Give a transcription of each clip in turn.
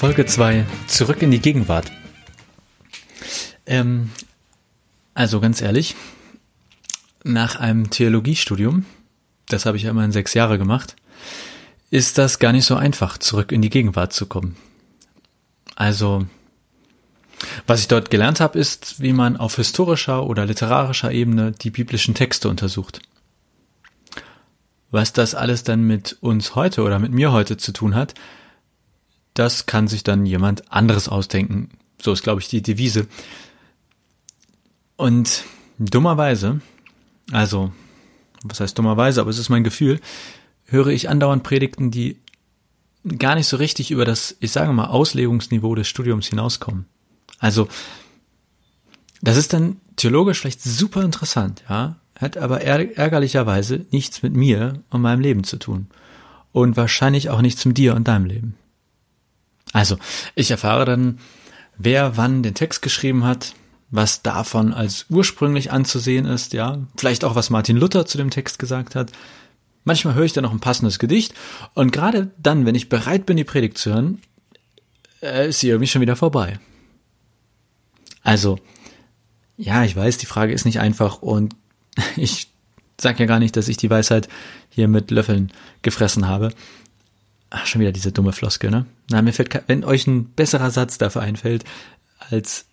Folge 2, zurück in die Gegenwart. Ähm, also ganz ehrlich, nach einem Theologiestudium, das habe ich ja immerhin sechs Jahre gemacht, ist das gar nicht so einfach, zurück in die Gegenwart zu kommen. Also, was ich dort gelernt habe, ist, wie man auf historischer oder literarischer Ebene die biblischen Texte untersucht. Was das alles dann mit uns heute oder mit mir heute zu tun hat, das kann sich dann jemand anderes ausdenken. So ist, glaube ich, die Devise. Und dummerweise, also, was heißt dummerweise, aber es ist mein Gefühl, höre ich andauernd Predigten, die gar nicht so richtig über das, ich sage mal, Auslegungsniveau des Studiums hinauskommen. Also, das ist dann theologisch vielleicht super interessant, ja, hat aber ärgerlicherweise nichts mit mir und meinem Leben zu tun. Und wahrscheinlich auch nichts mit dir und deinem Leben. Also, ich erfahre dann, wer wann den Text geschrieben hat, was davon als ursprünglich anzusehen ist, ja, vielleicht auch was Martin Luther zu dem Text gesagt hat. Manchmal höre ich dann noch ein passendes Gedicht und gerade dann, wenn ich bereit bin, die Predigt zu hören, äh, ist sie irgendwie schon wieder vorbei. Also, ja, ich weiß, die Frage ist nicht einfach und ich sag ja gar nicht, dass ich die Weisheit hier mit Löffeln gefressen habe. Ach, schon wieder diese dumme Floskel, ne? Na, mir fällt, wenn euch ein besserer Satz dafür einfällt, als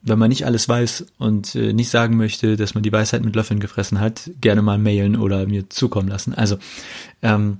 wenn man nicht alles weiß und äh, nicht sagen möchte, dass man die Weisheit mit Löffeln gefressen hat, gerne mal mailen oder mir zukommen lassen. Also, ähm,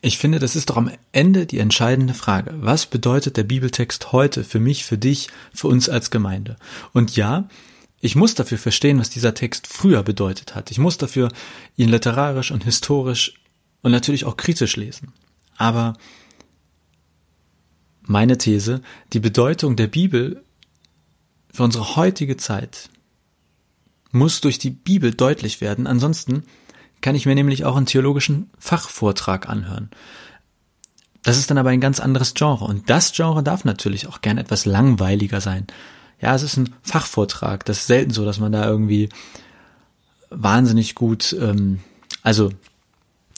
ich finde, das ist doch am Ende die entscheidende Frage. Was bedeutet der Bibeltext heute für mich, für dich, für uns als Gemeinde? Und ja, ich muss dafür verstehen, was dieser Text früher bedeutet hat. Ich muss dafür ihn literarisch und historisch und natürlich auch kritisch lesen. Aber meine These, die Bedeutung der Bibel für unsere heutige Zeit muss durch die Bibel deutlich werden. Ansonsten kann ich mir nämlich auch einen theologischen Fachvortrag anhören. Das ist dann aber ein ganz anderes Genre. Und das Genre darf natürlich auch gern etwas langweiliger sein. Ja, es ist ein Fachvortrag. Das ist selten so, dass man da irgendwie wahnsinnig gut, ähm, also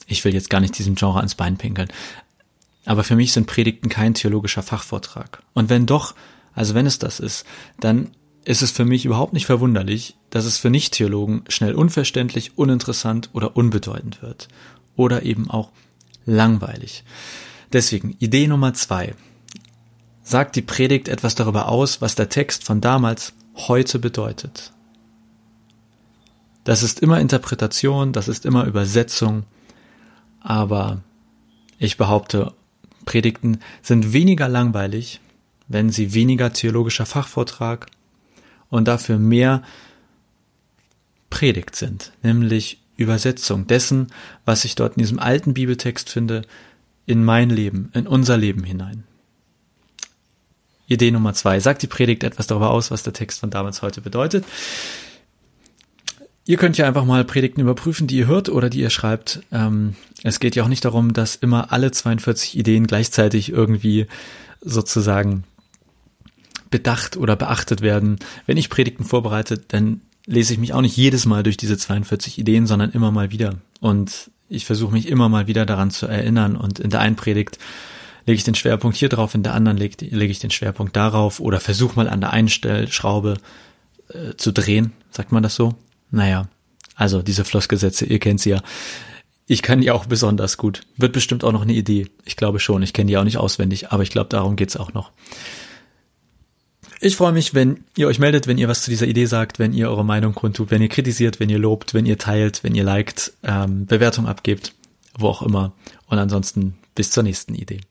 ich will jetzt gar nicht diesem Genre ans Bein pinkeln. Aber für mich sind Predigten kein theologischer Fachvortrag. Und wenn doch, also wenn es das ist, dann ist es für mich überhaupt nicht verwunderlich, dass es für Nicht-Theologen schnell unverständlich, uninteressant oder unbedeutend wird. Oder eben auch langweilig. Deswegen, Idee Nummer zwei. Sagt die Predigt etwas darüber aus, was der Text von damals heute bedeutet? Das ist immer Interpretation, das ist immer Übersetzung, aber ich behaupte, Predigten sind weniger langweilig, wenn sie weniger theologischer Fachvortrag und dafür mehr Predigt sind, nämlich Übersetzung dessen, was ich dort in diesem alten Bibeltext finde, in mein Leben, in unser Leben hinein. Idee Nummer zwei. Sagt die Predigt etwas darüber aus, was der Text von damals heute bedeutet? Ihr könnt ja einfach mal Predigten überprüfen, die ihr hört oder die ihr schreibt. Ähm, es geht ja auch nicht darum, dass immer alle 42 Ideen gleichzeitig irgendwie sozusagen bedacht oder beachtet werden. Wenn ich Predigten vorbereite, dann lese ich mich auch nicht jedes Mal durch diese 42 Ideen, sondern immer mal wieder. Und ich versuche mich immer mal wieder daran zu erinnern. Und in der einen Predigt lege ich den Schwerpunkt hier drauf, in der anderen lege, lege ich den Schwerpunkt darauf oder versuche mal an der einen Stellschraube äh, zu drehen. Sagt man das so? Naja, also diese Flossgesetze, ihr kennt sie ja. Ich kann die auch besonders gut. Wird bestimmt auch noch eine Idee. Ich glaube schon. Ich kenne die auch nicht auswendig, aber ich glaube, darum geht's auch noch. Ich freue mich, wenn ihr euch meldet, wenn ihr was zu dieser Idee sagt, wenn ihr eure Meinung kundtut, wenn ihr kritisiert, wenn ihr lobt, wenn ihr teilt, wenn ihr liked, ähm, Bewertung abgebt, wo auch immer. Und ansonsten bis zur nächsten Idee.